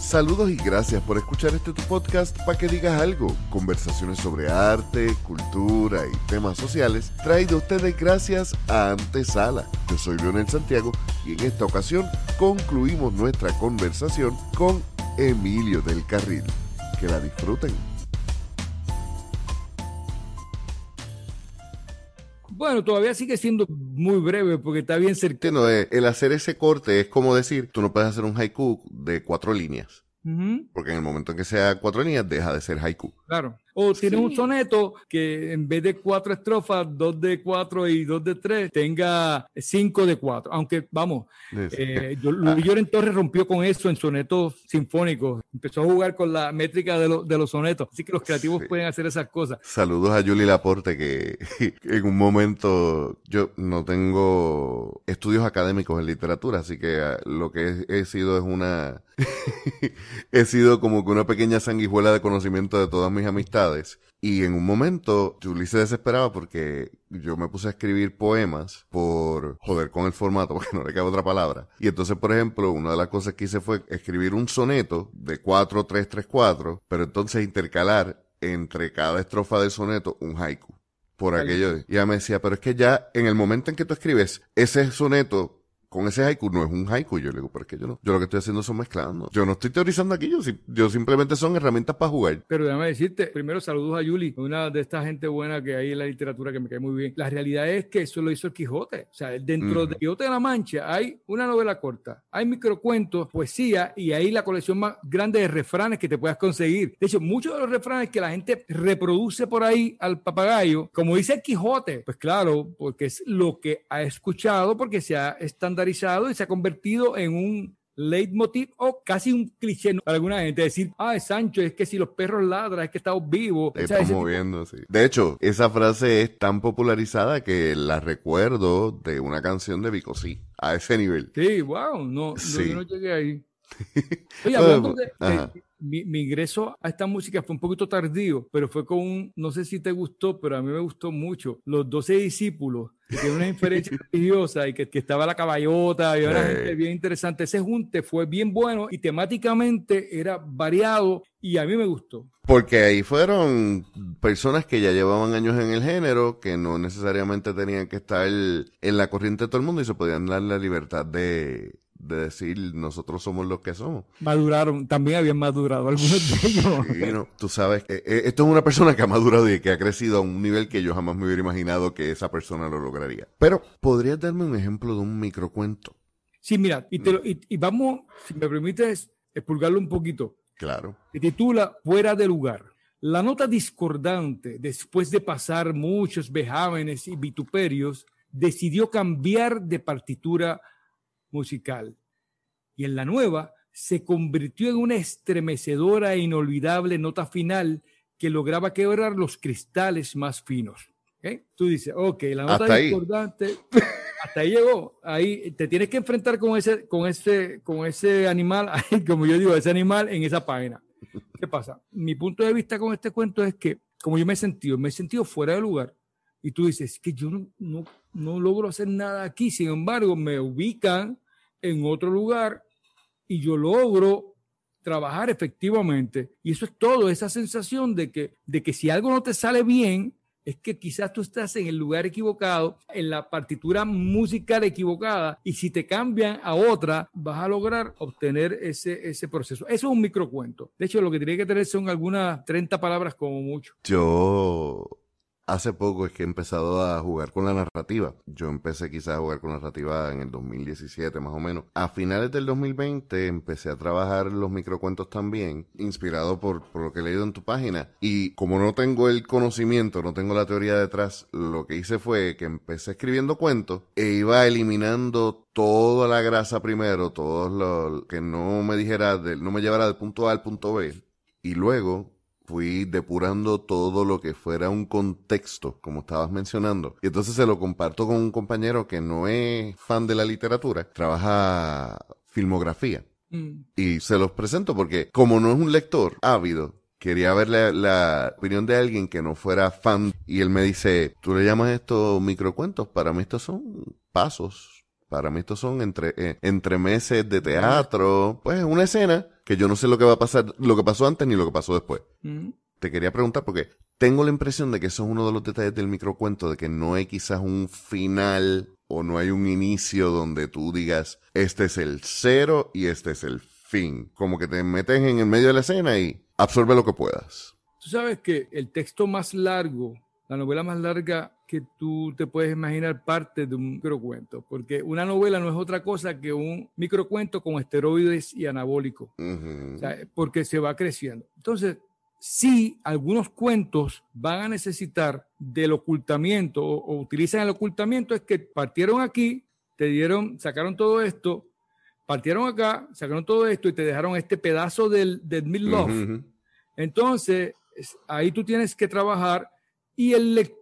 Saludos y gracias por escuchar este tu podcast para que digas algo. Conversaciones sobre arte, cultura y temas sociales traído a ustedes gracias a Antesala. Yo soy Leonel Santiago y en esta ocasión concluimos nuestra conversación con Emilio del Carril. Que la disfruten. Bueno, todavía sigue siendo muy breve porque está bien cerca. Entiendo, eh, el hacer ese corte es como decir, tú no puedes hacer un haiku de cuatro líneas. Porque en el momento en que sea cuatro líneas, deja de ser haiku. Claro. O tienes un soneto que en vez de cuatro estrofas, dos de cuatro y dos de tres, tenga cinco de cuatro. Aunque, vamos, eh, Luis Lloren Torres rompió con eso en sonetos sinfónicos. Empezó a jugar con la métrica de, de los sonetos. Así que los creativos pueden hacer esas cosas. Saludos a Julie Laporte, que en un momento yo no tengo estudios académicos en literatura, así que ah, lo que he, he sido es una... he sido como que una pequeña sanguijuela de conocimiento de todas mis amistades y en un momento, Julie se desesperaba porque yo me puse a escribir poemas por joder con el formato, porque no le cabe otra palabra. Y entonces, por ejemplo, una de las cosas que hice fue escribir un soneto de 4, 3, 3, 4, pero entonces intercalar entre cada estrofa del soneto un haiku. Por aquello. Y ella me decía, pero es que ya en el momento en que tú escribes ese soneto con ese haiku no es un haiku. Yo le digo, pero es que yo no. Yo lo que estoy haciendo son mezclando. Yo no estoy teorizando aquí, yo, yo simplemente son herramientas para jugar. Pero déjame decirte, primero saludos a Yuli, una de esta gente buena que hay en la literatura que me cae muy bien. La realidad es que eso lo hizo el Quijote. O sea, dentro de Quijote de la Mancha hay una novela corta, hay microcuentos, poesía y hay la colección más grande de refranes que te puedas conseguir. De hecho, muchos de los refranes que la gente reproduce por ahí al papagayo, como dice el Quijote, pues claro, porque es lo que ha escuchado, porque se ha estandarizado y se ha convertido en un leitmotiv o casi un cliché para alguna gente decir, ah, Sancho, es que si los perros ladran, es que estamos vivos. Estamos moviendo, sí. De hecho, esa frase es tan popularizada que la recuerdo de una canción de Vico, sí, a ese nivel. Sí, wow, no, no, no llegué ahí. Oye, hablando de, mi, ingreso a esta música fue un poquito tardío, pero fue con un, no sé si te gustó, pero a mí me gustó mucho, los doce discípulos, que tiene una inferencia religiosa y que, estaba la caballota y una gente bien interesante. Ese junte fue bien bueno y temáticamente era variado y a mí me gustó. Porque ahí fueron personas que ya llevaban años en el género, que no necesariamente tenían que estar en la corriente de todo el mundo y se podían dar la libertad de, de decir nosotros somos los que somos. Maduraron, también habían madurado algunos de ellos. Sí, no, tú sabes que eh, esto es una persona que ha madurado y que ha crecido a un nivel que yo jamás me hubiera imaginado que esa persona lo lograría. Pero, ¿podrías darme un ejemplo de un microcuento? Sí, mira, y, te y, vamos, si me permites, expulgarlo un poquito. Claro. Se titula Fuera de lugar. La nota discordante, después de pasar muchos vejámenes y vituperios, decidió cambiar de partitura musical. Y en la nueva se convirtió en una estremecedora e inolvidable nota final que lograba quebrar los cristales más finos. Tú dices, ok, la nota importante, hasta ahí llegó. Ahí te tienes que enfrentar con ese, con ese, con ese animal, como yo digo, ese animal en esa página. ¿Qué pasa? Mi punto de vista con este cuento es que, como yo me he sentido, me he sentido fuera de lugar. Y tú dices, que yo no, no, no logro hacer nada aquí, sin embargo, me ubican en otro lugar y yo logro trabajar efectivamente. Y eso es todo, esa sensación de que, de que si algo no te sale bien, es que quizás tú estás en el lugar equivocado, en la partitura musical equivocada, y si te cambian a otra, vas a lograr obtener ese, ese proceso. Eso es un microcuento. De hecho, lo que tiene que tener son algunas 30 palabras como mucho. Yo hace poco es que he empezado a jugar con la narrativa. Yo empecé quizás a jugar con la narrativa en el 2017 más o menos. A finales del 2020 empecé a trabajar los microcuentos también, inspirado por, lo que he leído en tu página. Y como no tengo el conocimiento, no tengo la teoría detrás, lo que hice fue que empecé escribiendo cuentos e iba eliminando toda la grasa primero, todo lo que no me dijera, no me llevara del punto A al punto B. Y luego fui depurando todo lo que fuera un contexto, como estabas mencionando. Y entonces se lo comparto con un compañero que no es fan de la literatura, trabaja filmografía. Mm. Y se los presento porque como no es un lector ávido, quería ver la, opinión de alguien que no fuera fan. Y él me dice, tú le llamas esto microcuentos, para mí estos son pasos Para mí estos son entre, eh, entre meses de teatro, pues una escena que yo no sé lo que va a pasar, lo que pasó antes ni lo que pasó después. Te quería preguntar porque tengo la impresión de que eso es uno de los detalles del microcuento, de que no hay quizás un final o no hay un inicio donde tú digas, este es el cero y este es el fin. Como que te metes en el medio de la escena y absorbe lo que puedas. Tú sabes que el texto más largo, la novela más larga que tú te puedes imaginar parte de un microcuento, porque una novela no es otra cosa que un microcuento con esteroides y anabólicos, porque se va creciendo. Entonces, sí, algunos cuentos van a necesitar del ocultamiento o, utilizan el ocultamiento, es que partieron aquí, te dieron, sacaron todo esto, partieron acá, sacaron todo esto y te dejaron este pedazo del, del Midlove. Entonces, ahí tú tienes que trabajar y el lector,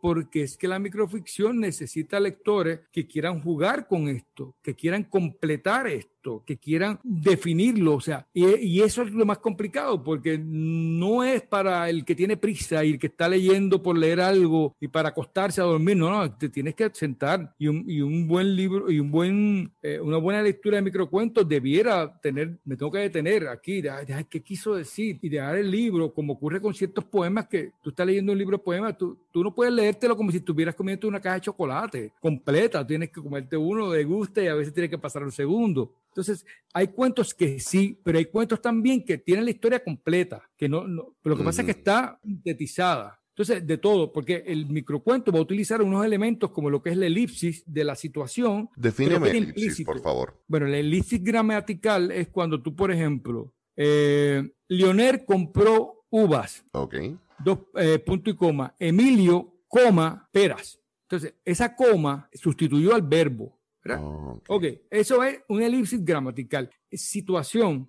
porque es que la microficción necesita lectores que quieran jugar con esto, que quieran completar esto que quieran definirlo, o sea, y, eso es lo más complicado, porque no es para el que tiene prisa y el que está leyendo por leer algo y para acostarse a dormir, no, no, te tienes que sentar y un, buen libro y un buen, eh, una buena lectura de microcuentos debiera tener, me tengo que detener aquí, de, qué quiso decir y dejar el libro, como ocurre con ciertos poemas que tú estás leyendo un libro de poemas, tú, tú no puedes leértelo como si estuvieras comiendo una caja de chocolate completa, tienes que comerte uno de gusto y a veces tienes que pasar al segundo. Entonces, hay cuentos que sí, pero hay cuentos también que tienen la historia completa, que no, lo que pasa es que está sintetizada. Entonces, de todo, porque el microcuento va a utilizar unos elementos como lo que es la elipsis de la situación. Defíneme elipsis, por favor. Bueno, la elipsis gramatical es cuando tú, por ejemplo, eh, Leonel compró uvas. Ok. Dos eh, punto y coma. Emilio, coma, peras. Entonces, esa coma sustituyó al verbo. Oh, ok, eso es un elipsis gramatical. Situación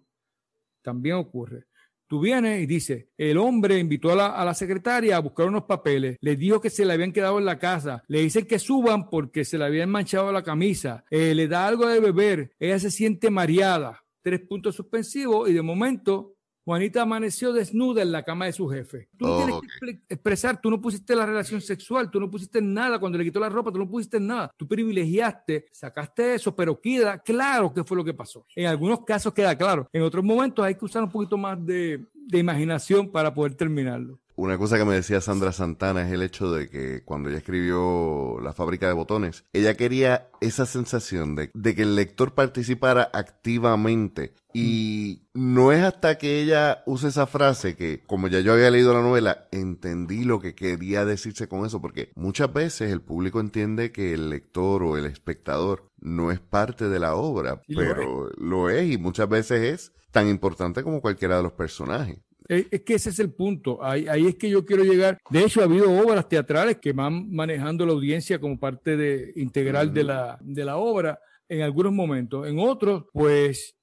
también ocurre. Tú vienes y dices, el hombre invitó a la, secretaria a buscar unos papeles, le dijo que se le habían quedado en la casa, le dicen que suban porque se le habían manchado la camisa, eh, le da algo de beber, ella se siente mareada, tres puntos suspensivos y de momento Juanita amaneció desnuda en la cama de su jefe. Tú no tienes que expresar, tú no pusiste la relación sexual, tú no pusiste nada cuando le quitó la ropa, tú no pusiste nada. Tú privilegiaste, sacaste eso, pero queda claro qué fue lo que pasó. En algunos casos queda claro. En otros momentos hay que usar un poquito más de, de imaginación para poder terminarlo. Una cosa que me decía Sandra Santana es el hecho de que cuando ella escribió La fábrica de botones, ella quería esa sensación de, que el lector participara activamente. Y no es hasta que ella use esa frase que, como ya yo había leído la novela, entendí lo que quería decirse con eso, porque muchas veces el público entiende que el lector o el espectador no es parte de la obra, pero lo es y muchas veces es tan importante como cualquiera de los personajes. Es que ese es el punto. Ahí, ahí, es que yo quiero llegar. De hecho, ha habido obras teatrales que van manejando la audiencia como parte de, integral de, la, de la obra en algunos momentos. En otros, pues,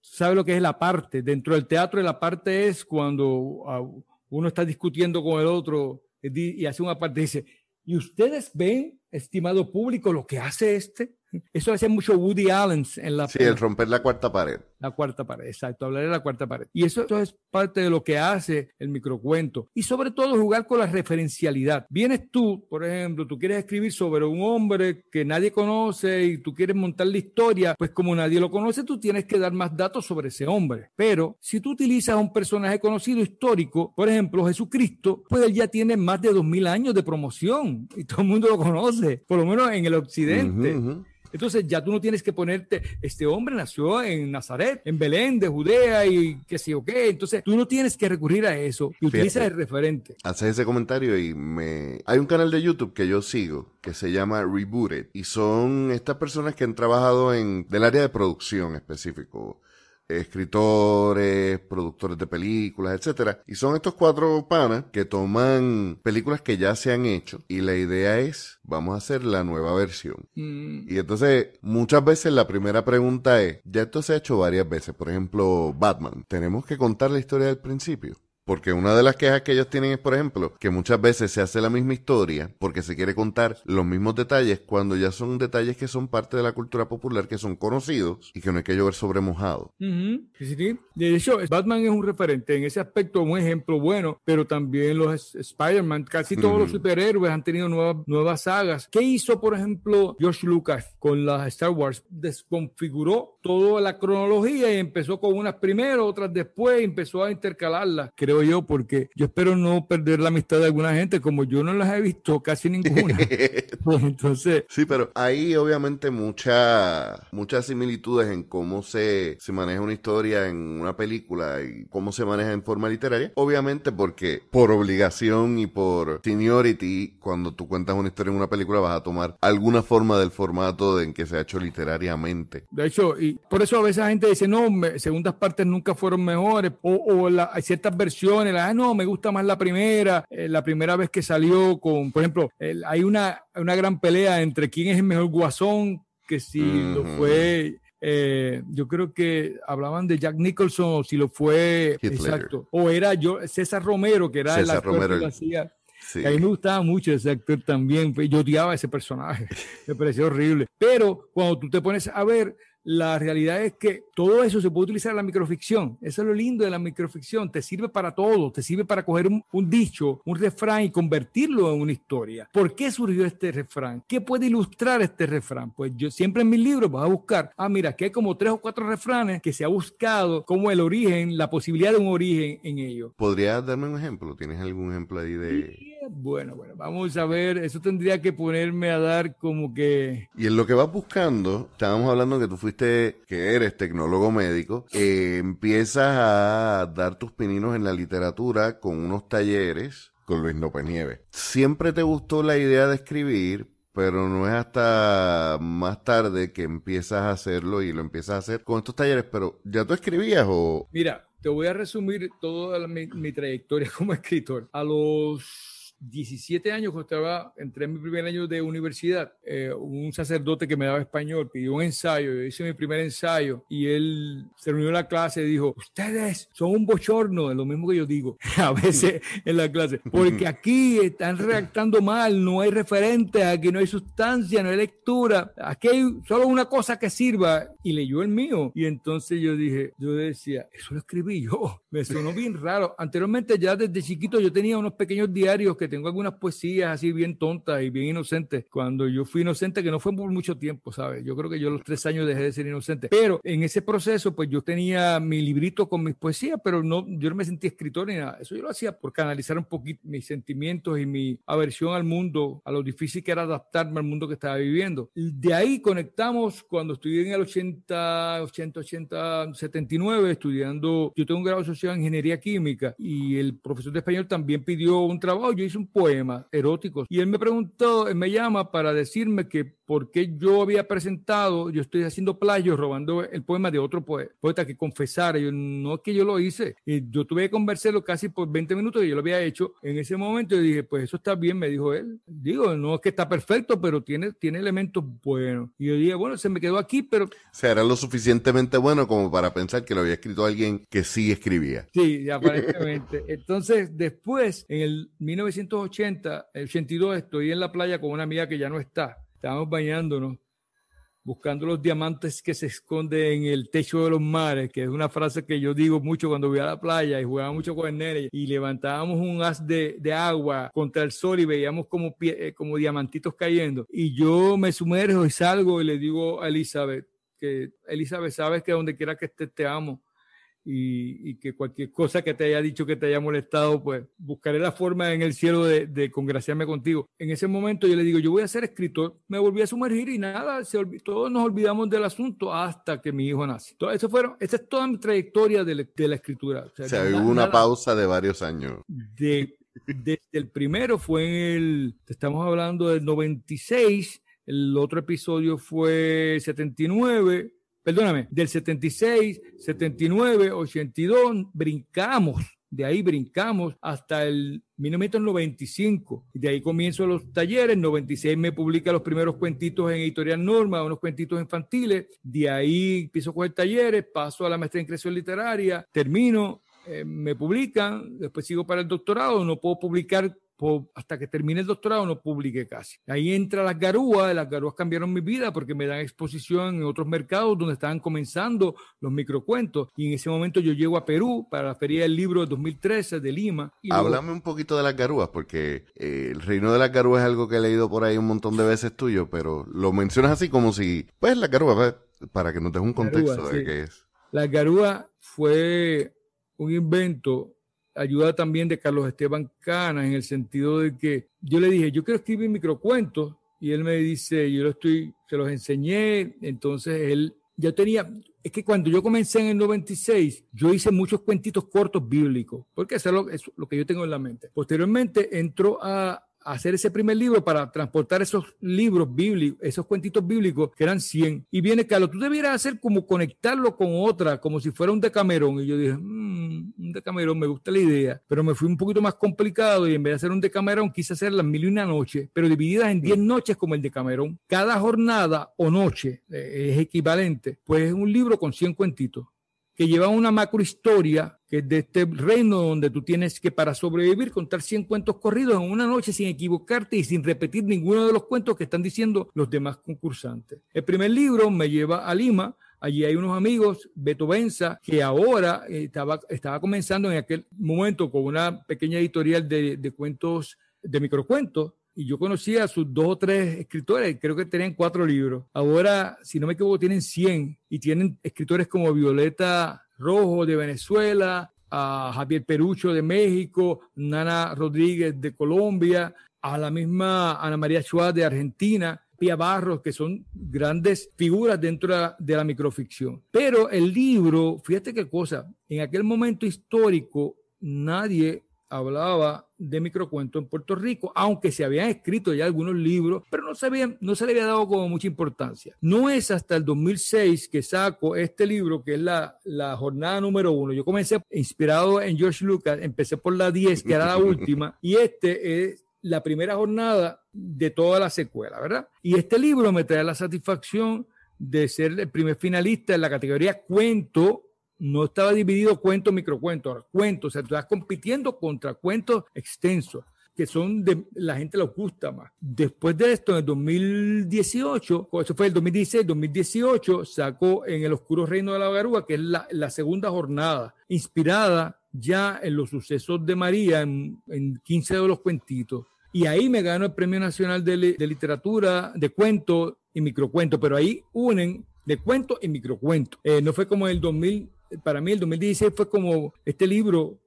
sabe lo que es la parte. Dentro del teatro, la parte es cuando ah, uno está discutiendo con el otro y hace una parte dice, ¿y ustedes ven, estimado público, lo que hace este? Eso hacía mucho Woody Allen en la... Sí, el romper la cuarta pared. La cuarta pared, exacto, hablar de la cuarta pared. Y eso, es parte de lo que hace el microcuento. Y sobre todo jugar con la referencialidad. Vienes tú, por ejemplo, tú quieres escribir sobre un hombre que nadie conoce y tú quieres montar la historia, pues como nadie lo conoce, tú tienes que dar más datos sobre ese hombre. Pero si tú utilizas un personaje conocido histórico, por ejemplo, Jesucristo, pues él ya tiene más de dos mil años de promoción y todo el mundo lo conoce, por lo menos en el occidente. Entonces ya tú no tienes que ponerte, este hombre nació en Nazaret, en Belén de Judea y qué sé yo qué. Entonces tú no tienes que recurrir a eso y utilizas el referente. Haces ese comentario y me... Hay un canal de YouTube que yo sigo que se llama Rebooted y son estas personas que han trabajado en del área de producción específico escritores, productores de películas, etcétera. Y son estos cuatro panas que toman películas que ya se han hecho y la idea es, vamos a hacer la nueva versión. Mm. Y entonces, muchas veces la primera pregunta es, ya esto se ha hecho varias veces, por ejemplo, Batman, ¿tenemos que contar la historia del principio? Porque una de las quejas que ellos tienen es, por ejemplo, que muchas veces se hace la misma historia porque se quiere contar los mismos detalles cuando ya son detalles que son parte de la cultura popular, que son conocidos y que no hay que llover sobre mojado. sí, sí. De hecho, Batman es un referente en ese aspecto, un ejemplo bueno, pero también los Spider-Man, casi todos los superhéroes han tenido nuevas, nuevas sagas. ¿Qué hizo, por ejemplo, George Lucas con las Star Wars? Desconfiguró toda la cronología y empezó con unas primero, otras después, empezó a intercalarlas. Creo yo, porque yo espero no perder la amistad de alguna gente, como yo no las he visto casi ninguna. Pues, entonces. Sí, pero hay obviamente mucha, muchas similitudes en cómo se, se maneja una historia en una película y cómo se maneja en forma literaria. Obviamente porque por obligación y por seniority, cuando tú cuentas una historia en una película vas a tomar alguna forma del formato en que se ha hecho literariamente. De hecho, y por eso a veces la gente dice, no, segundas partes nunca fueron mejores, o, o hay ciertas versiones ah, no, me gusta más la primera, eh, la primera vez que salió con, por ejemplo, hay una, una gran pelea entre quién es el mejor guasón, que si lo fue eh, yo creo que hablaban de Jack Nicholson o si lo fue exacto o era yo César Romero que era el actor que hacía. A mí me gustaba mucho ese actor también yo odiaba ese personaje me pareció horrible. Pero cuando tú te pones a ver la realidad es que todo eso se puede utilizar en la microficción. Eso es lo lindo de la microficción. Te sirve para todo. Te sirve para coger un, dicho, un refrán y convertirlo en una historia. ¿Por qué surgió este refrán? ¿Qué puede ilustrar este refrán? Pues yo siempre en mis libros voy a buscar, ah, mira, que hay como tres o cuatro refranes que se ha buscado como el origen, la posibilidad de un origen en ellos. ¿Podrías darme un ejemplo? ¿Tienes algún ejemplo ahí de...? bueno, bueno, vamos a ver. Eso tendría que ponerme a dar como que... Y en lo que vas buscando, estábamos hablando que tú fuiste que eres tecnólogo médico, eh, empiezas a dar tus pininos en la literatura con unos talleres con Luis López Nieves. Siempre te gustó la idea de escribir, pero no es hasta más tarde que empiezas a hacerlo y lo empiezas a hacer con estos talleres, pero ¿ya tú escribías o...? Mira, te voy a resumir toda mi trayectoria como escritor. A los 17 años, cuando estaba, entré en mi primer año de universidad, eh, un sacerdote que me daba español pidió un ensayo, yo hice mi primer ensayo y él se reunió en la clase y dijo, ustedes son un bochorno, es lo mismo que yo digo a veces en la clase, porque aquí están redactando mal, no hay referentes, aquí no hay sustancia, no hay lectura, aquí hay solo una cosa que sirva y leyó el mío. Y entonces yo dije, yo decía, eso lo escribí yo, me sonó bien raro, anteriormente ya desde chiquito yo tenía unos pequeños diarios que tengo algunas poesías así bien tontas y bien inocentes. Cuando yo fui inocente, que no fue por mucho tiempo, ¿sabes? Yo creo que yo a los tres años dejé de ser inocente. Pero en ese proceso, pues yo tenía mi librito con mis poesías, pero no, yo no me sentía escritor ni nada. Eso yo lo hacía por canalizar un poquito mis sentimientos y mi aversión al mundo, a lo difícil que era adaptarme al mundo que estaba viviendo. De ahí conectamos cuando estudié en el 80, 80, 80, 79, estudiando, yo tengo un grado asociado en ingeniería química y el profesor de español también pidió un trabajo. Yo hice un poema erótico y él me preguntó, él me llama para decirme que por qué yo había presentado, yo estoy haciendo plagio, robando el poema de otro poeta que confesara. Yo no es que yo lo hice. Y yo tuve que conversarlo casi por 20 minutos y yo lo había hecho. En ese momento yo dije, pues eso está bien, me dijo él. Digo, no es que está perfecto, pero tiene, tiene elementos buenos. Y yo dije, bueno, se me quedó aquí, pero... O sea, era lo suficientemente bueno como para pensar que lo había escrito alguien que sí escribía. Sí, aparentemente. Entonces, después, en el 1980, el 82, estoy en la playa con una amiga que ya no está Estábamos bañándonos, buscando los diamantes que se esconden en el techo de los mares, que es una frase que yo digo mucho cuando voy a la playa y jugaba mucho con el nene, y levantábamos un haz de, agua contra el sol y veíamos como, eh, como diamantitos cayendo. Y yo me sumerjo y salgo y le digo a Elizabeth, que Elizabeth, sabes que donde quiera que estés te amo y, que cualquier cosa que te haya dicho que te haya molestado, pues buscaré la forma en el cielo de, congraciarme contigo. En ese momento yo le digo, yo voy a ser escritor, me volví a sumergir y nada, se todos nos olvidamos del asunto hasta que mi hijo nace. Todo eso fueron, esa es toda mi trayectoria de, la escritura. O sea, hubo una pausa de varios años. De, desde el primero fue en el, estamos hablando del 96, el otro episodio fue 79 perdóname, del 76, 79, 82, brincamos, de ahí brincamos hasta el 1995. Y de ahí comienzo los talleres. En 96 me publica los primeros cuentitos en Editorial Norma, unos cuentitos infantiles. De ahí empiezo con el talleres, paso a la maestría en creación literaria, termino eh, me publican, después sigo para el doctorado, no puedo publicar hasta que termine el doctorado no publiqué casi. Ahí entra las garúas, las garúas cambiaron mi vida porque me dan exposición en otros mercados donde estaban comenzando los microcuentos. Y en ese momento yo llego a Perú para la Feria del Libro de 2013 de Lima. Háblame un poquito de las garúas porque eh, el reino de las garúas es algo que he leído por ahí un montón de veces tuyo, pero lo mencionas así como si, pues la garúa, pues, para que nos des un contexto de qué es. La garúa fue un invento ayuda también de Carlos Esteban Cana en el sentido de que yo le dije, yo quiero escribir microcuentos y él me dice, yo lo estoy, se los enseñé, entonces él ya tenía, es que cuando yo comencé en el 96, yo hice muchos cuentitos cortos bíblicos, porque eso es lo, es lo que yo tengo en la mente. Posteriormente entró a, hacer ese primer libro para transportar esos libros bíblicos, esos cuentitos bíblicos que eran 100. Y viene Carlos, tú debieras hacer como conectarlo con otra, como si fuera un decamerón. Y yo dije, mmm, un decamerón, me gusta la idea, pero me fui un poquito más complicado y en vez de hacer un decamerón quise hacer las mil y una noches, pero divididas en 10 noches como el decamerón. Cada jornada o noche eh, es equivalente, pues es un libro con 100 cuentitos que lleva una macro historia que es de este reino donde tú tienes que para sobrevivir contar 100 cuentos corridos en una noche sin equivocarte y sin repetir ninguno de los cuentos que están diciendo los demás concursantes. El primer libro me lleva a Lima, Allí hay unos amigos, Beto que ahora estaba, estaba comenzando en aquel momento con una pequeña editorial de, de cuentos, de microcuentos, y yo conocía a sus dos o tres escritores, creo que tenían cuatro libros. Ahora, si no me equivoco, tienen 100 y tienen escritores como Violeta Rojo de Venezuela, a Javier Perucho de México, Nana Rodríguez de Colombia, a la misma Ana María Chua de Argentina, Pia Barros, que son grandes figuras dentro de la microficción. Pero el libro, fíjate qué cosa, en aquel momento histórico nadie hablaba de microcuento en Puerto Rico, aunque se habían escrito ya algunos libros, pero no se, no se le había dado como mucha importancia. No es hasta el 2006 que saco este libro, que es la, la jornada número uno. Yo comencé inspirado en George Lucas, empecé por la 10, que era la última, y este es la primera jornada de toda la secuela, ¿verdad? Y este libro me trae la satisfacción de ser el primer finalista en la categoría cuento no estaba dividido cuento, microcuento, cuentos, o sea, tú estás compitiendo contra cuentos extensos que son de la gente los gusta más. Después de esto, en el 2018, eso fue el 2016, 2018, sacó en El Oscuro Reino de la Garúa, que es la, segunda jornada, inspirada ya en los sucesos de María, en, en 15 de los cuentitos. Y ahí me ganó el Premio Nacional de, de Literatura, de Cuento y Microcuento, pero ahí unen de cuento y microcuento. Eh, no fue como el 2000 para mí el 2016 fue como este libro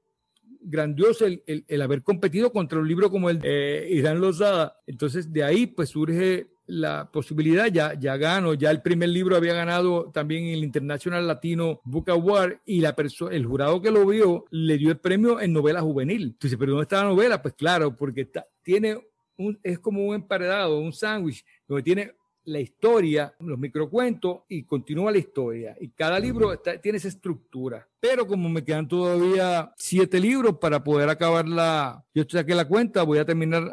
grandioso el, el, haber competido contra un libro como el de eh, Irán Lozada. Entonces de ahí pues surge la posibilidad, ya, ya gano, ya el primer libro había ganado también el International Latino Book Award y la el jurado que lo vio le dio el premio en novela juvenil. Entonces, ¿pero dónde está la novela? Pues claro, porque tiene un, es como un emparedado, un sándwich, donde tiene la historia, los microcuentos y continúa la historia. Y cada libro tiene esa estructura. Pero como me quedan todavía siete libros para poder acabar la... Yo saqué la cuenta, voy a terminar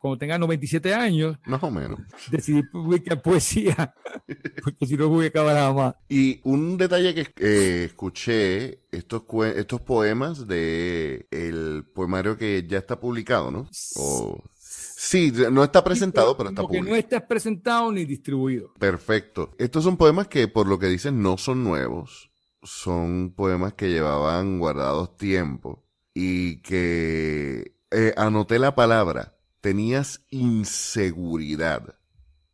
cuando tenga 97 años. Más o menos. Decidí publicar poesía, porque si no voy a acabar nada más. Y un detalle que eh, escuché, estos, estos poemas de el poemario que ya está publicado, ¿no? O Sí, no está presentado, pero está publicado. no está presentado ni distribuido. Perfecto. Estos son poemas que, por lo que dicen, no son nuevos. Son poemas que llevaban guardados tiempo y que eh, anoté la palabra. Tenías inseguridad.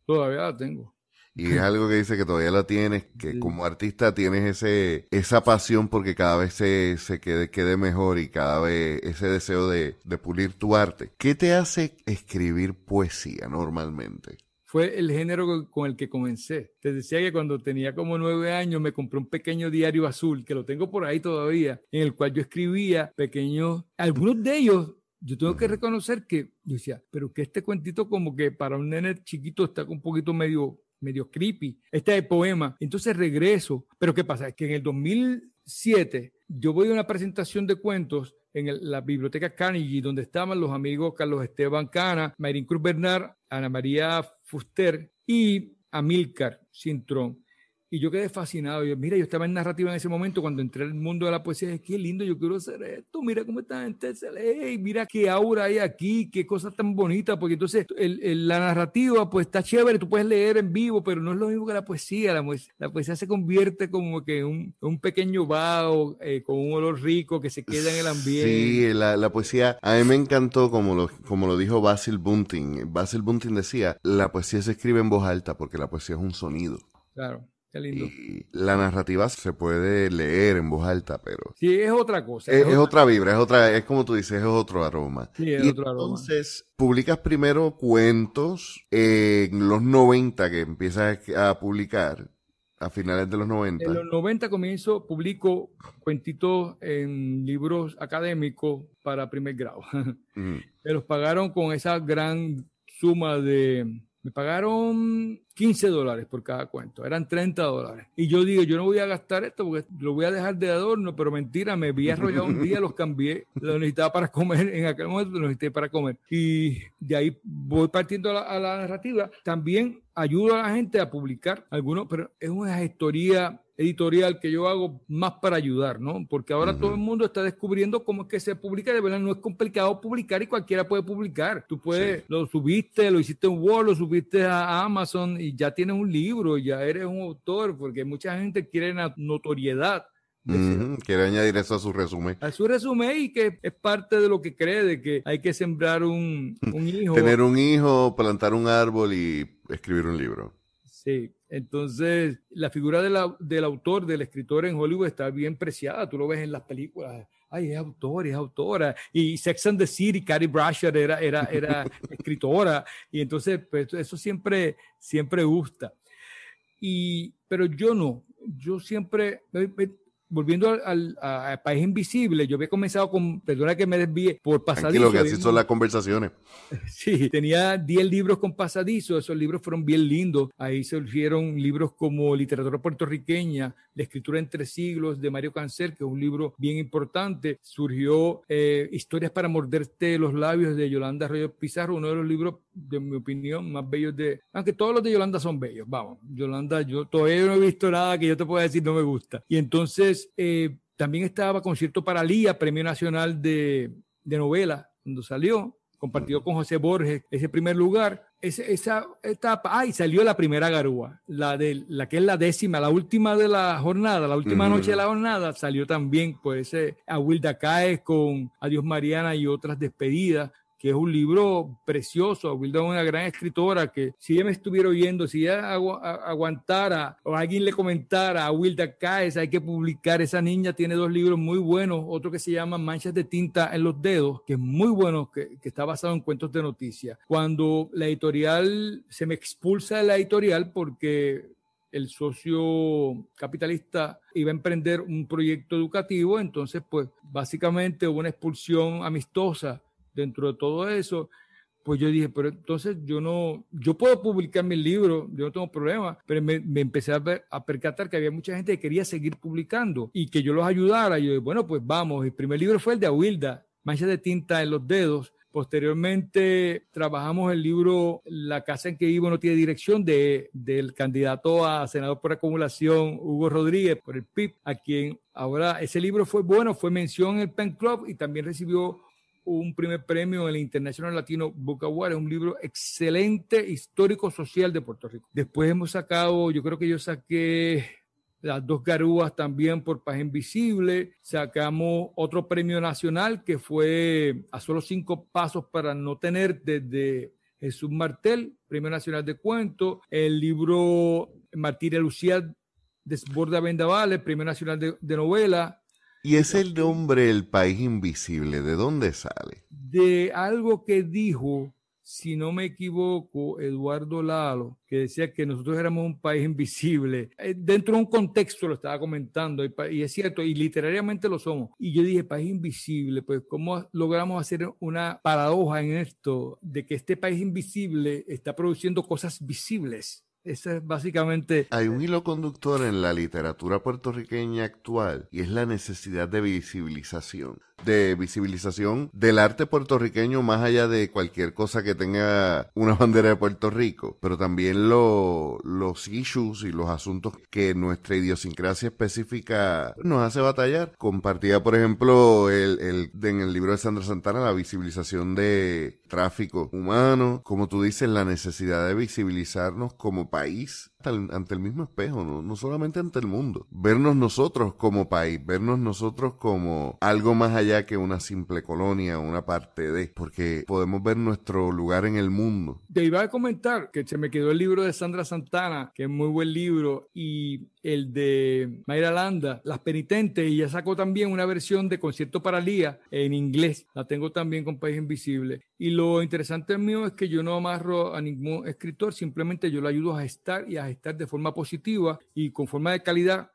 Todavía la tengo. Y es algo que dice que todavía la tienes, que como artista tienes ese, esa pasión porque cada vez se, se quede, quede mejor y cada vez ese deseo de, de pulir tu arte. ¿Qué te hace escribir poesía normalmente? fue el género con el que comencé. Te decía que cuando tenía como nueve años me compré un pequeño diario azul, que lo tengo por ahí todavía, en el cual yo escribía pequeños, algunos de ellos, yo tengo que reconocer que yo decía, pero que este cuentito como que para un nene chiquito está un poquito medio medio creepy, este poema. Entonces regreso. Pero ¿qué pasa? Es que en el 2007 yo voy a una presentación de cuentos en la biblioteca Carnegie, donde estaban los amigos Carlos Esteban Cana, Mayrin Cruz Bernard, Ana María Fuster y Amilcar Cintrón. Y yo quedé fascinado. Yo, mira, yo estaba en narrativa en ese momento cuando entré al mundo de la poesía. Dije, qué lindo, yo quiero hacer esto. Mira cómo esta gente lee. Mira qué aura hay aquí, qué cosa tan bonita. Porque entonces el, la narrativa, pues está chévere. Tú puedes leer en vivo, pero no es lo mismo que la poesía. La, la poesía se convierte como que un, un pequeño vaho eh, con un olor rico que se queda en el ambiente. Sí, la, la poesía. A mí me encantó como lo, como lo dijo Basil Bunting. Basil Bunting decía: la poesía se escribe en voz alta porque la poesía es un sonido. Claro. Qué lindo. Y la narrativa se puede leer en voz alta, pero. Sí, es otra cosa. Es, otra... vibra, es otra, es como tú dices, es otro aroma. Sí, es otro aroma. Entonces, publicas primero cuentos en los 90 que empiezas a publicar. A finales de los 90. En los 90 comienzo, publico cuentitos en libros académicos para primer grado. Me los pagaron con esa gran suma de me pagaron 15 dólares por cada cuento, eran 30 dólares. Y yo digo, yo no voy a gastar esto porque lo voy a dejar de adorno, pero mentira, me vi arrollado un día, los cambié, lo necesitaba para comer, en aquel momento lo necesité para comer. Y de ahí voy partiendo a la, narrativa. También ayudo a la gente a publicar algunos, pero es una gestoría editorial que yo hago más para ayudar, ¿no? Porque ahora todo el mundo está descubriendo cómo es que se publica, de verdad no es complicado publicar y cualquiera puede publicar. Tú puedes, lo subiste, lo hiciste en Word, lo subiste a Amazon y ya tienes un libro, ya eres un autor, porque mucha gente quiere notoriedad. quiere añadir eso a su resumen. A su resumen y que es parte de lo que cree, de que hay que sembrar un, un hijo. Tener un hijo, plantar un árbol y escribir un libro. Sí, entonces, la figura del autor, del escritor en Hollywood está bien preciada. Tú lo ves en las películas. Ay, es autor, es autora. Y Sex and the City, Carrie Bradshaw era, era, era escritora. Y entonces, pues, eso siempre, siempre gusta. Y, pero yo no. Yo siempre, volviendo al, País Invisible, yo había comenzado con, perdona que me desvíe, por Pasadizo. lo que así son las conversaciones. Sí, tenía 10 libros con Pasadizo, esos libros fueron bien lindos. Ahí surgieron libros como Literatura puertorriqueña, La escritura entre siglos de Mario Cancer, que es un libro bien importante. Surgió eh, Historias para morderte los labios de Yolanda Arroyo Pizarro, uno de los libros, de mi opinión, más bellos de... Aunque todos los de Yolanda son bellos, vamos. Yolanda, yo todavía no he visto nada que yo te pueda decir no me gusta. Y entonces eh, también estaba Concierto para Lía, Premio Nacional de, Novela, cuando salió, compartido con José Borges, ese primer lugar. esa etapa, ay, salió la primera garúa, la, de, la que es la décima, la última de la jornada, la última noche de la jornada, salió también pues ese Wilda Caes con Adiós Mariana y otras despedidas que es un libro precioso. Wilda es una gran escritora que si ella me estuviera oyendo, si ella aguantara o alguien le comentara a Wilda Caes, hay que publicar. Esa niña tiene dos libros muy buenos, otro que se llama Manchas de tinta en los dedos, que es muy bueno, que, está basado en cuentos de noticias. Cuando la editorial se me expulsa de la editorial porque el socio capitalista iba a emprender un proyecto educativo, entonces pues básicamente hubo una expulsión amistosa dentro de todo eso, pues yo dije, pero entonces yo no, yo puedo publicar mi libro, yo no tengo problema, pero me, empecé a, a, percatar que había mucha gente que quería seguir publicando y que yo los ayudara. Y yo dije, bueno, pues vamos, el primer libro fue el de Awilda, Mancha de tinta en los dedos. Posteriormente trabajamos el libro La casa en que vivo no tiene dirección de, del candidato a senador por acumulación Hugo Rodríguez por el PIB, a quien ahora ese libro fue bueno, fue mención en el Pen Club y también recibió un primer premio en el International Latino Book Award. Es un libro excelente, histórico, social de Puerto Rico. Después hemos sacado, yo creo que yo saqué las dos garúas también por Paz Invisible. Sacamos otro premio nacional que fue a solo cinco pasos para no tener desde Jesús Martel, Premio Nacional de Cuentos. El libro Martiria Lucía Desborda Vendavales, Premio Nacional de, de Novela. ¿Y es el nombre El País Invisible? ¿De dónde sale? De algo que dijo, si no me equivoco, Eduardo Lalo, que decía que nosotros éramos un país invisible. Eh, dentro de un contexto lo estaba comentando, y es cierto, y literariamente lo somos. Y yo dije, país invisible, pues ¿cómo logramos hacer una paradoja en esto de que este país invisible está produciendo cosas visibles? Esa es básicamente... Hay un hilo conductor en la literatura puertorriqueña actual y es la necesidad de visibilización de visibilización del arte puertorriqueño más allá de cualquier cosa que tenga una bandera de Puerto Rico, pero también los issues y los asuntos que nuestra idiosincrasia específica nos hace batallar. Compartía, por ejemplo, el, el, en el libro de Sandra Santana la visibilización de tráfico humano, como tú dices, la necesidad de visibilizarnos como país país ante el mismo espejo, ¿no? no solamente ante el mundo. Vernos nosotros como país, vernos nosotros como algo más allá que una simple colonia, una parte de, porque podemos ver nuestro lugar en el mundo. Te iba a comentar que se me quedó el libro de Sandra Santana, que es muy buen libro, y el de Mayra Landa, Las Penitentes, y ya sacó también una versión de Concierto para Lía en inglés. La tengo también con País Invisible. Y lo interesante mío es que yo no amarro a ningún escritor, simplemente yo lo ayudo a estar y a estar de forma positiva y con forma de calidad.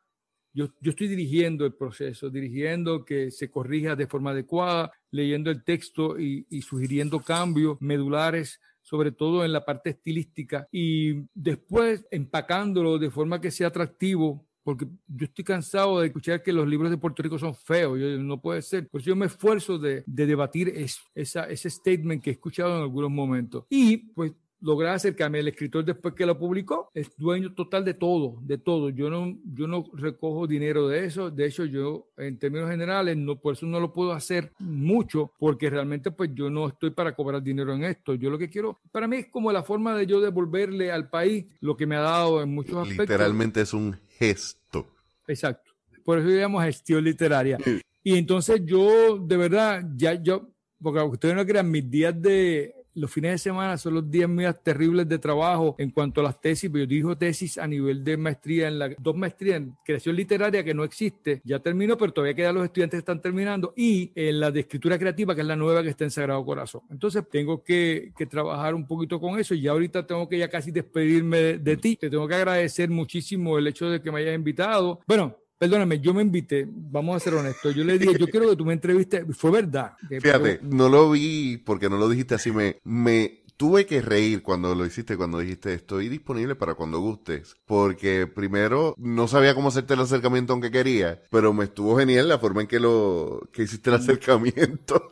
Yo, yo estoy dirigiendo el proceso, dirigiendo que se corrija de forma adecuada, leyendo el texto y, y sugiriendo cambios medulares sobre todo en la parte estilística, y después empacándolo de forma que sea atractivo porque yo estoy cansado de escuchar que los libros de Puerto Rico son feos, yo, no puede ser. Por eso yo me esfuerzo de, de debatir esa, ese statement que he escuchado en algunos momentos. Y pues logré acercarme. El escritor después que lo publicó es dueño total de todo, de todo. Yo no, yo no recojo dinero de eso. De hecho, yo en términos generales, no, por eso no lo puedo hacer mucho, porque realmente pues yo no estoy para cobrar dinero en esto. Yo lo que quiero, para mí es como la forma de yo devolverle al país lo que me ha dado en muchos aspectos. Literalmente es un gesto. Exacto. Por eso llamo gestión literaria. Y entonces yo, de verdad, ya yo, porque ustedes no crean, mis días de los fines de semana son los días más terribles de trabajo en cuanto a las tesis, pero yo digo tesis a nivel de maestría en la dos maestrías en creación literaria que no existe, ya terminó, pero todavía quedan los estudiantes que están terminando, y en la de escritura creativa, que es la nueva que está en Sagrado Corazón. Entonces tengo que, que trabajar un poquito con eso y ya ahorita tengo que ya casi despedirme de, de ti. Te tengo que agradecer muchísimo el hecho de que me hayas invitado. Bueno, Perdóname, yo me invité, vamos a ser honestos. Yo le dije, yo quiero que tú me entrevistes. Fue verdad. Fíjate, no lo vi porque no lo dijiste así. Me, me tuve que reír cuando lo hiciste, cuando dijiste estoy disponible para cuando gustes. Porque primero no sabía cómo hacerte el acercamiento aunque quería, pero me estuvo genial la forma en que lo que hiciste el acercamiento.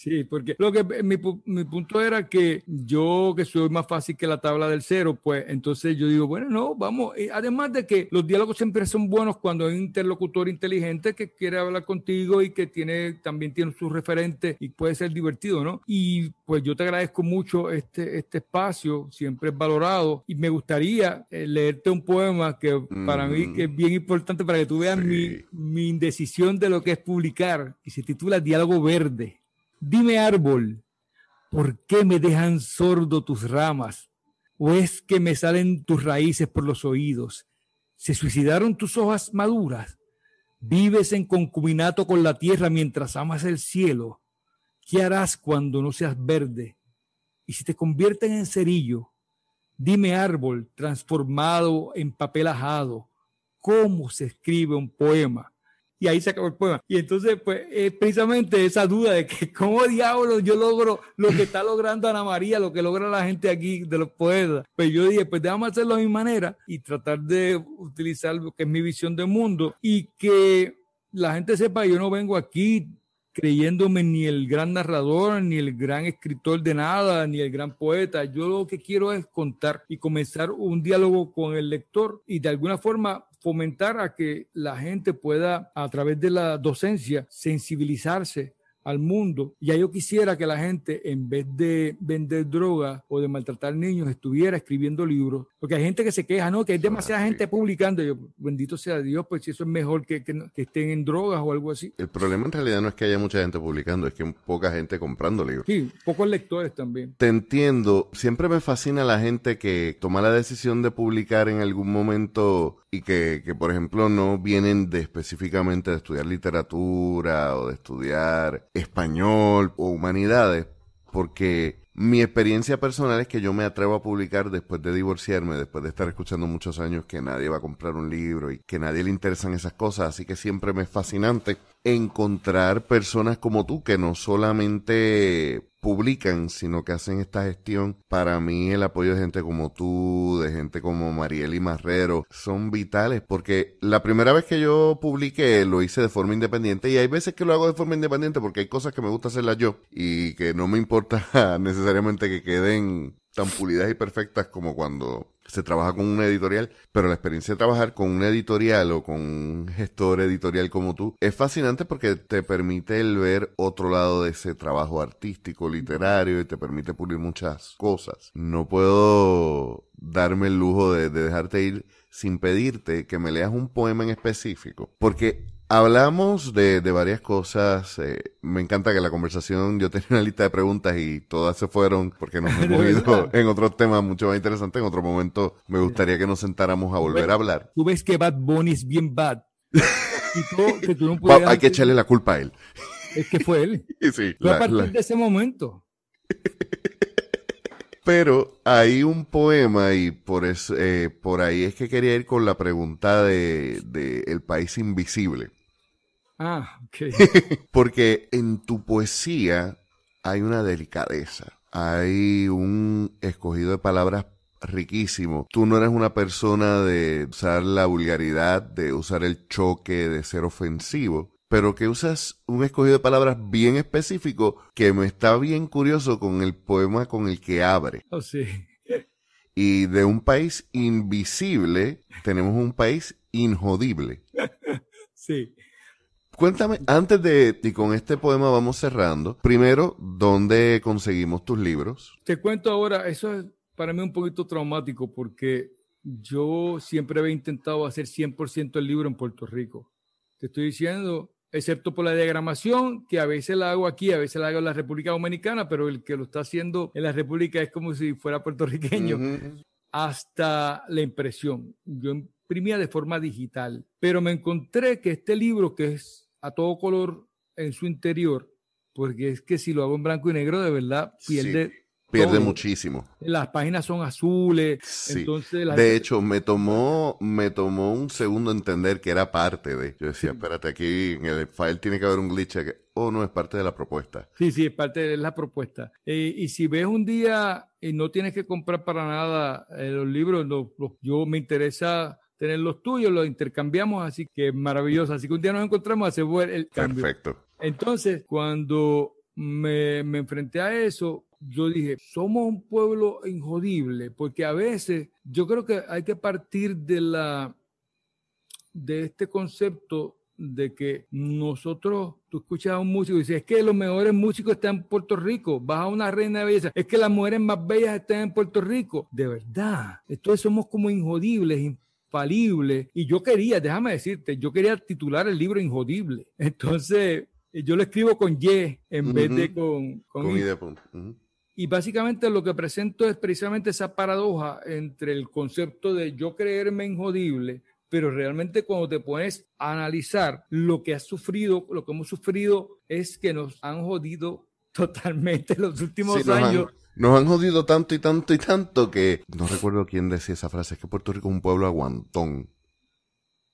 Sí, porque lo que mi, mi, punto era que yo, que soy más fácil que la tabla del cero, pues entonces yo digo, bueno, no, vamos. además de que los diálogos siempre son buenos cuando hay un interlocutor inteligente que quiere hablar contigo y que tiene también tiene sus referentes y puede ser divertido, ¿no? Y pues yo te agradezco mucho este, este espacio, siempre es valorado y me gustaría eh, leerte un poema que para mí que es bien importante para que tú veas mi, mi indecisión de lo que es publicar y se titula Diálogo Verde. Dime árbol, ¿por qué me dejan sordo tus ramas? ¿O es que me salen tus raíces por los oídos? ¿Se suicidaron tus hojas maduras? ¿Vives en concubinato con la tierra mientras amas el cielo? ¿Qué harás cuando no seas verde? Y si te convierten en cerillo, dime árbol transformado en papel ajado, ¿cómo se escribe un poema? Y ahí se acabó el poema. Y entonces, pues, precisamente esa duda de que cómo diablos yo logro lo que está logrando Ana María, lo que logra la gente aquí de los poetas. Pues yo dije, pues déjame hacerlo a mi manera y tratar de utilizar lo que es mi visión del mundo y que la gente sepa, yo no vengo aquí creyéndome ni el gran narrador, ni el gran escritor de nada, ni el gran poeta. Yo lo que quiero es contar y comenzar un diálogo con el lector y de alguna forma fomentar a que la gente pueda, a través de la docencia, sensibilizarse al mundo. Ya yo quisiera que la gente, en vez de vender droga o de maltratar niños, estuviera escribiendo libros. Porque hay gente que se queja, ¿no? Que hay demasiada gente publicando. Yo, bendito sea Dios, pues si eso es mejor que, que, estén en drogas o algo así. El problema en realidad no es que haya mucha gente publicando, es que poca gente comprando libros. Sí, pocos lectores también. Te entiendo. Siempre me fascina la gente que toma la decisión de publicar en algún momento y que, que por ejemplo, no vienen de específicamente de estudiar literatura o de estudiar español o humanidades, porque mi experiencia personal es que yo me atrevo a publicar después de divorciarme, después de estar escuchando muchos años que nadie va a comprar un libro y que nadie le interesan esas cosas, así que siempre me es fascinante encontrar personas como tú que no solamente publican, sino que hacen esta gestión. Para mí el apoyo de gente como tú, de gente como Mariel y Marrero, son vitales porque la primera vez que yo publiqué lo hice de forma independiente y hay veces que lo hago de forma independiente porque hay cosas que me gusta hacerlas yo y que no me importa necesariamente que queden tan pulidas y perfectas como cuando se trabaja con una editorial, pero la experiencia de trabajar con una editorial o con un gestor editorial como tú es fascinante porque te permite el ver otro lado de ese trabajo artístico, literario y te permite pulir muchas cosas. No puedo darme el lujo de, de dejarte ir sin pedirte que me leas un poema en específico, porque Hablamos de, de varias cosas. Eh, me encanta que la conversación, yo tenía una lista de preguntas y todas se fueron porque nos hemos ido en otros temas mucho más interesantes. En otro momento me gustaría que nos sentáramos a volver a hablar. Tú ves que Bad Bunny es bien bad. Y tú- que tú no Va- pudieras- hay que echarle la culpa a él. Es que fue él. Sí, Fue a partir la- de ese momento. Pero hay un poema y por eso, eh, por ahí es que quería ir con la pregunta de, de El País Invisible. Ah, ok. Porque en tu poesía hay una delicadeza, hay un escogido de palabras riquísimo. Tú no eres una persona de usar la vulgaridad, de usar el choque, de ser ofensivo, pero que usas un escogido de palabras bien específico que me está bien curioso con el poema con el que abre. Oh, sí. Y de un país invisible tenemos un país injodible. Sí. Cuéntame, antes de, y con este poema vamos cerrando, primero, ¿dónde conseguimos tus libros? Te cuento ahora, eso es para mí un poquito traumático porque yo siempre había intentado hacer 100% el libro en Puerto Rico. Te estoy diciendo, excepto por la diagramación, que a veces la hago aquí, a veces la hago en la República Dominicana, pero el que lo está haciendo en la República es como si fuera puertorriqueño. Hasta la impresión. Yo imprimía de forma digital, pero me encontré que este libro, que es a todo color en su interior, porque es que si lo hago en blanco y negro, de verdad pierde. Pierde todo. muchísimo. Las páginas son azules, Sí. entonces la De gente- hecho, me tomó, me tomó un segundo entender que era parte de. Yo decía, espérate, aquí en el file tiene que haber un glitch. Que, oh, no, es parte de la propuesta. Sí, sí, es parte de la propuesta. Eh, y si ves un día y no tienes que comprar para nada eh, los libros, lo- lo- yo me interesa tener los tuyos, los intercambiamos, así que maravilloso. Así que un día nos encontramos, hacemos el, el cambio. Perfecto. Entonces, cuando me, me enfrenté a eso, yo dije, somos un pueblo injodible, porque a veces yo creo que hay que partir de la de este concepto de que nosotros, tú escuchas a un músico y dices, es que los mejores músicos están en Puerto Rico, vas a una reina de belleza, es que las mujeres más bellas están en Puerto Rico. De verdad, entonces somos como injodibles, infalibles. Y yo quería, déjame decirte, yo quería titular el libro Injodible. Entonces, eh, yo lo escribo con Y en vez de con, con Con I. De punto. Ujú. Y básicamente lo que presento es precisamente esa paradoja entre el concepto de yo creerme injodible, pero realmente cuando te pones a analizar lo que has sufrido, lo que hemos sufrido es que nos han jodido totalmente los últimos Sí, nos, han, años. Nos han jodido tanto y tanto y tanto que no recuerdo quién decía esa frase, es que Puerto Rico es un pueblo aguantón.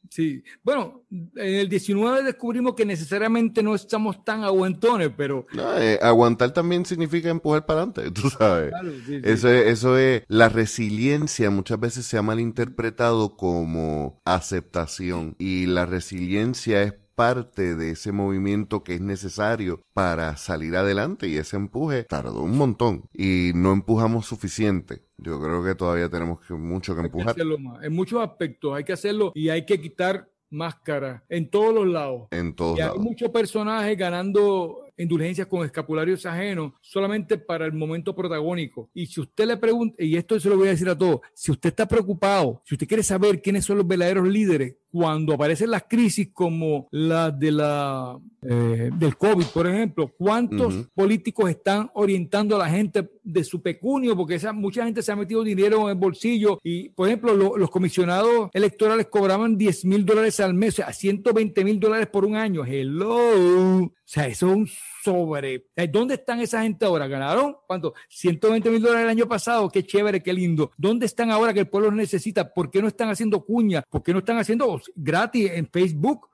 Sí, bueno, en el 19 descubrimos que necesariamente no estamos tan aguantones, pero No, eh, aguantar también significa empujar para adelante, tú sabes. claro, sí, sí. Eso es, eso es, la resiliencia muchas veces se ha malinterpretado como aceptación y la resiliencia es parte de ese movimiento que es necesario para salir adelante y ese empuje tardó un montón y no empujamos suficiente. Yo creo que todavía tenemos que- mucho que Hay que empujar hacerlo más. En muchos aspectos hay que hacerlo y hay que quitar máscaras en todos los lados. en todos Y hay lados. muchos personajes ganando indulgencias con escapularios ajenos solamente para el momento protagónico. Y si usted le pregunta, y esto se lo voy a decir a todos, si usted está preocupado, si usted quiere saber quiénes son los verdaderos líderes, cuando aparecen las crisis como la de la eh, del COVID, por ejemplo, ¿cuántos políticos están orientando a la gente de su pecunio? Porque esa, mucha gente se ha metido dinero en el bolsillo y, por ejemplo, lo- los comisionados electorales cobraban 10 mil dólares al mes, o sea, 120 mil dólares por un año. Hello. O sea, eso es un sobre. Eh, ¿Dónde están esa gente ahora? ¿Ganaron? ¿Cuánto? 120 mil dólares el año pasado. Qué chévere, qué lindo. ¿Dónde están ahora que el pueblo los necesita? ¿Por qué no están haciendo cuña? ¿Por qué no están haciendo gratis en Facebook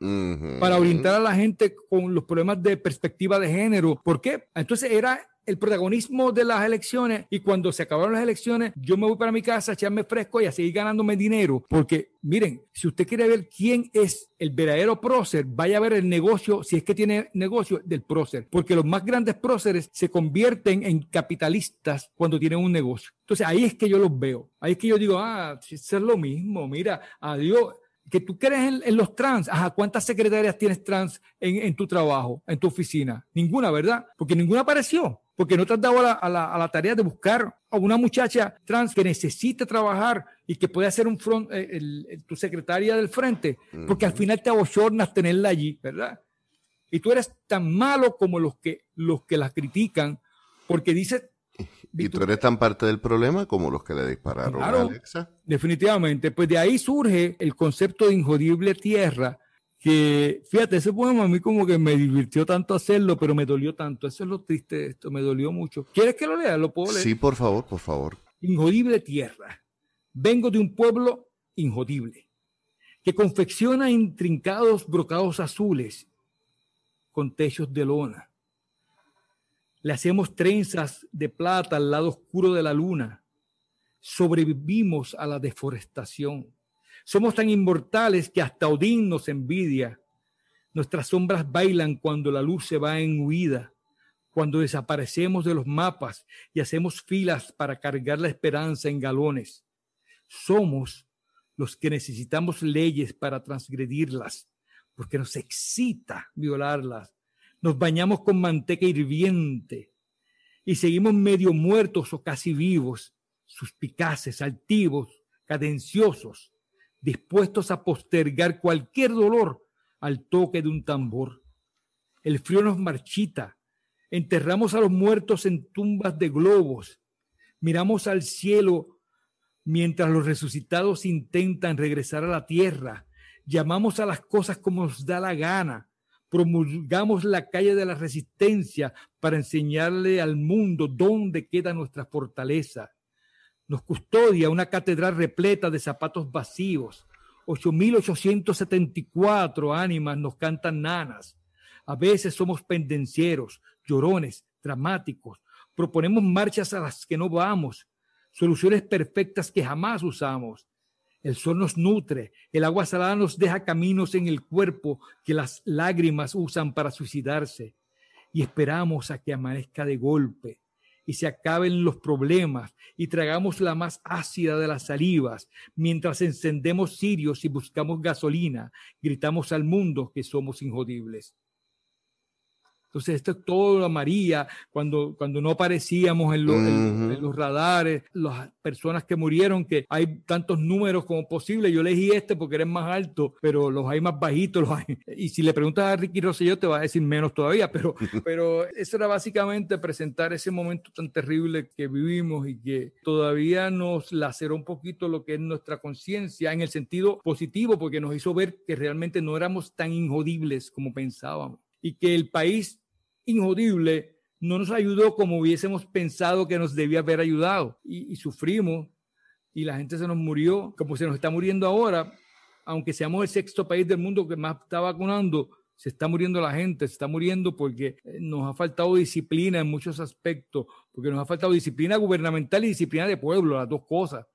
para orientar a la gente con los problemas de perspectiva de género? ¿Por qué? Entonces era el protagonismo de las elecciones y cuando se acabaron las elecciones, yo me voy para mi casa a echarme fresco y a seguir ganándome dinero. Porque, miren, si usted quiere ver quién es el verdadero prócer, vaya a ver el negocio, si es que tiene negocio del prócer. Porque los más grandes próceres se convierten en capitalistas cuando tienen un negocio. Entonces ahí es que yo los veo. Ahí es que yo digo, ah, es lo mismo. Mira, adiós que tú crees en, los trans. Ajá, ¿cuántas secretarias tienes trans en, tu trabajo, en tu oficina? Ninguna, ¿verdad? Porque ninguna apareció porque no te has dado a la, tarea de buscar a una muchacha trans que necesite trabajar y que pueda ser un front, eh, tu secretaria del frente, porque al final te abochornas tenerla allí, ¿verdad? Y tú eres tan malo como los que, los que la critican, porque dices... Y tú eres tan parte del problema como los que le dispararon a Alexa. Definitivamente, pues de ahí surge el concepto de injodible tierra, que fíjate, ese poema a mí como que me divirtió tanto hacerlo, pero me dolió tanto. Eso es lo triste de esto, me dolió mucho. ¿Quieres que lo lea? ¿Lo puedo leer? Sí, por favor, por favor. Injodible tierra. Vengo de un pueblo injodible, que confecciona intrincados brocados azules con techos de lona. Le hacemos trenzas de plata al lado oscuro de la luna. Sobrevivimos a la deforestación somos tan inmortales que hasta Odín nos envidia. Nuestras sombras bailan cuando la luz se va en huida, cuando desaparecemos de los mapas y hacemos filas para cargar la esperanza en galones. Somos los que necesitamos leyes para transgredirlas, porque nos excita violarlas. Nos bañamos con manteca hirviente y seguimos medio muertos o casi vivos, suspicaces, altivos, cadenciosos, dispuestos a postergar cualquier dolor al toque de un tambor. El frío nos marchita, enterramos a los muertos en tumbas de globos, miramos al cielo mientras los resucitados intentan regresar a la tierra, llamamos a las cosas como nos da la gana, promulgamos la calle de la resistencia para enseñarle al mundo dónde queda nuestra fortaleza nos custodia una catedral repleta de zapatos vacíos. 8.874 ánimas nos cantan nanas. A veces somos pendencieros, llorones, dramáticos. Proponemos marchas a las que no vamos, soluciones perfectas que jamás usamos. El sol nos nutre, el agua salada nos deja caminos en el cuerpo que las lágrimas usan para suicidarse. Y esperamos a que amanezca de golpe y se acaben los problemas y tragamos la más ácida de las salivas, mientras encendemos cirios y buscamos gasolina, gritamos al mundo que somos injodibles. Entonces, esto es todo María, cuando, cuando no aparecíamos en, los radares, las personas que murieron, que hay tantos números como posible. Yo elegí este porque eres más alto, pero los hay más bajitos. Los hay. Y si le preguntas a Ricky Rosselló, te va a decir menos todavía. Pero, pero eso era básicamente presentar ese momento tan terrible que vivimos y que todavía nos laceró un poquito lo que es nuestra conciencia en el sentido positivo, porque nos hizo ver que realmente no éramos tan injodibles como pensábamos y que el país injodible no nos ayudó como hubiésemos pensado que nos debía haber ayudado. Y, sufrimos y la gente se nos murió, como se nos está muriendo ahora, aunque seamos el sexto país del mundo que más está vacunando, se está muriendo la gente, se está muriendo porque eh, nos ha faltado disciplina en muchos aspectos, porque nos ha faltado disciplina gubernamental y disciplina de pueblo, las dos cosas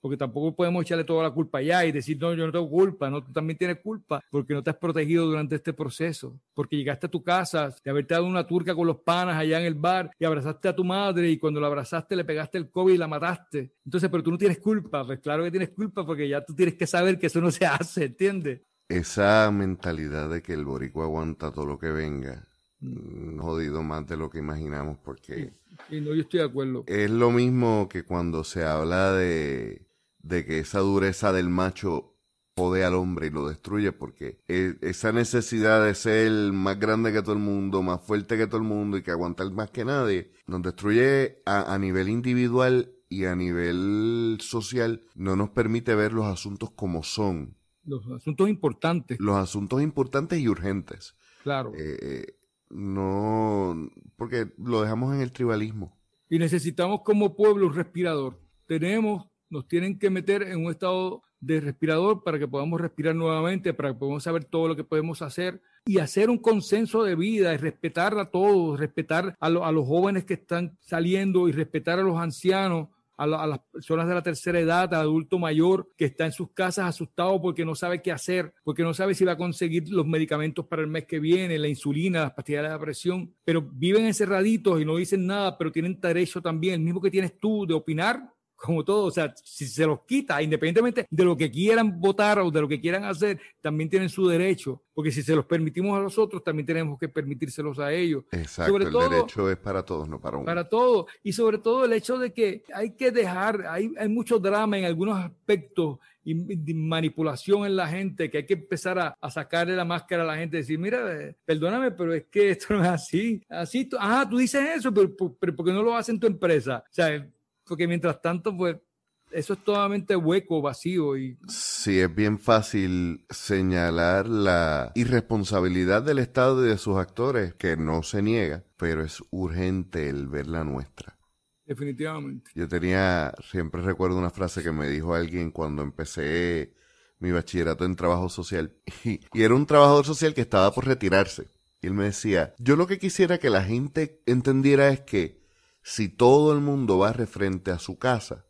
porque tampoco podemos echarle toda la culpa allá y decir, no, yo no tengo culpa, no, tú también tienes culpa porque no te has protegido durante este proceso, porque llegaste a tu casa de haberte dado una turca con los panas allá en el bar y abrazaste a tu madre y cuando la abrazaste le pegaste el COVID y la mataste. Entonces, pero tú no tienes culpa, pues claro que tienes culpa porque ya tú tienes que saber que eso no se hace, ¿entiendes? Esa mentalidad de que el boricua aguanta todo lo que venga, mm, jodido más de lo que imaginamos porque... Sí, no, yo estoy de acuerdo. Es lo mismo que cuando se habla de de que esa dureza del macho jode al hombre y lo destruye porque e, esa necesidad de ser más grande que todo el mundo, más fuerte que todo el mundo y que aguantar más que nadie, nos destruye a, nivel individual y a nivel social, no nos permite ver los asuntos como son. Los asuntos importantes. Los asuntos importantes y urgentes. Claro. Eh, no, porque lo dejamos en el tribalismo. Y necesitamos como pueblo un respirador. Tenemos, nos tienen que meter en un estado de respirador para que podamos respirar nuevamente, para que podamos saber todo lo que podemos hacer y hacer un consenso de vida y respetar a todos, respetar a, los jóvenes que están saliendo y respetar a los ancianos a, las personas de la tercera edad, al adulto mayor que está en sus casas asustado porque no sabe qué hacer, porque no sabe si va a conseguir los medicamentos para el mes que viene, la insulina, las pastillas de la presión, pero viven encerraditos y no dicen nada, pero tienen derecho también, el mismo que tienes tú, de opinar como todo, o sea, si se los quita, independientemente de lo que quieran votar o de lo que quieran hacer, también tienen su derecho, porque si se los permitimos a los otros, también tenemos que permitírselos a ellos. Exacto, el derecho es para todos, no para uno. Para todos, y sobre todo el hecho de que hay que dejar, hay, hay mucho drama en algunos aspectos y manipulación en la gente, que hay que empezar a, a, sacarle la máscara a la gente, decir, mira, eh, perdóname, pero es que esto no es así. Así, ah, tú dices eso, pero, pero ¿por qué no lo haces en tu empresa? O sea, porque mientras tanto, pues eso es totalmente hueco, vacío y... Sí, es bien fácil señalar la irresponsabilidad del Estado y de sus actores, que no se niega, pero es urgente el ver la nuestra. Definitivamente. Yo tenía, siempre recuerdo una frase que me dijo alguien cuando empecé mi bachillerato en trabajo social, y, y era un trabajador social que estaba por retirarse. Y él me decía, yo lo que quisiera que la gente entendiera es que si todo el mundo va frente a su casa,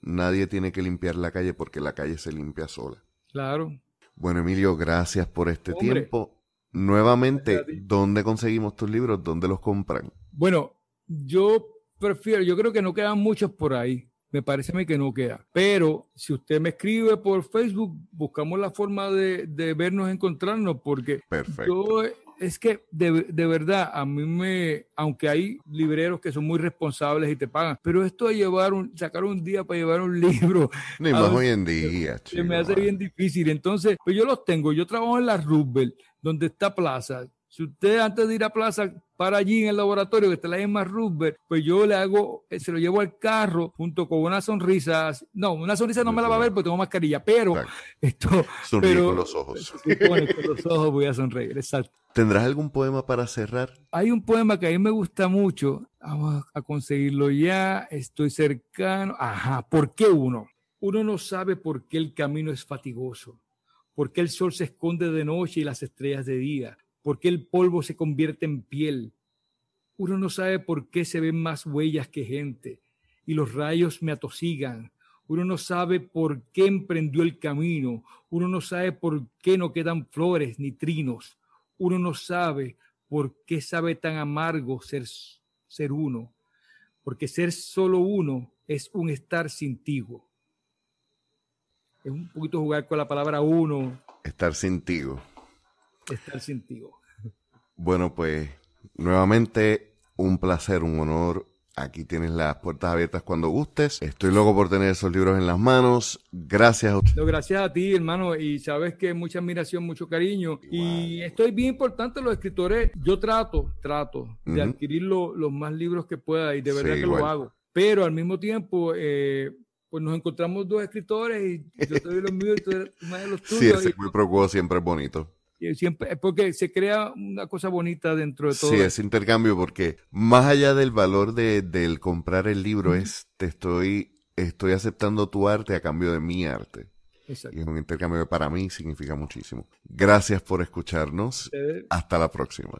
nadie tiene que limpiar la calle porque la calle se limpia sola. Claro. Bueno, Emilio, gracias por este tiempo. Nuevamente, ¿dónde conseguimos tus libros? ¿Dónde los compran? Bueno, yo prefiero, yo creo que no quedan muchos por ahí. Me parece a mí que no queda. Pero si usted me escribe por Facebook, buscamos la forma de, de vernos, encontrarnos, porque Perfecto es que de, de, verdad, a mí me, aunque hay libreros que son muy responsables y te pagan, pero esto de llevar un, sacar un día para llevar un libro. Ni más hoy en día, Se me hace bien difícil. Entonces, pues yo los tengo. Yo trabajo en la Roosevelt, donde está Plaza. Si usted antes de ir a Plaza para allí en el laboratorio que está la misma Rubber, pues yo le hago, eh, se lo llevo al carro junto con una sonrisa. No, una sonrisa no me la va a ver porque tengo mascarilla, pero esto. Sonríe con los ojos. con los ojos voy a sonreír, exacto. ¿Tendrás algún poema para cerrar? Hay un poema que a mí me gusta mucho. Vamos a conseguirlo ya. Estoy cercano. Ajá. ¿Por qué uno? Uno no sabe por qué el camino es fatigoso, por qué el sol se esconde de noche y las estrellas de día, por qué el polvo se convierte en piel. Uno no sabe por qué se ven más huellas que gente y los rayos me atosigan. Uno no sabe por qué emprendió el camino. Uno no sabe por qué no quedan flores ni trinos. Uno no sabe por qué sabe tan amargo ser, ser uno. Porque ser solo uno es un estar sin tigo. Es un poquito jugar con la palabra uno. Estar sin tigo. Estar sin tigo. Bueno, pues nuevamente un placer, un honor. Aquí tienes las puertas abiertas cuando gustes. Estoy loco por tener esos libros en las manos. Gracias a usted. gracias a ti, hermano. Y sabes que mucha admiración, mucho cariño. Y esto es bien importante, los escritores. Yo trato, trato de adquirir los más libros que pueda y de verdad que lo hago. Pero al mismo tiempo, eh, pues nos encontramos dos escritores y yo te doy los míos y tú eres más de los tuyos. Sí, ese muy siempre es bonito siempre porque se crea una cosa bonita dentro de todo. Sí, es intercambio porque más allá del valor de, del comprar el libro es te estoy estoy aceptando tu arte a cambio de mi arte. Exacto. Y es un intercambio que para mí significa muchísimo. Gracias por escucharnos. Hasta la próxima.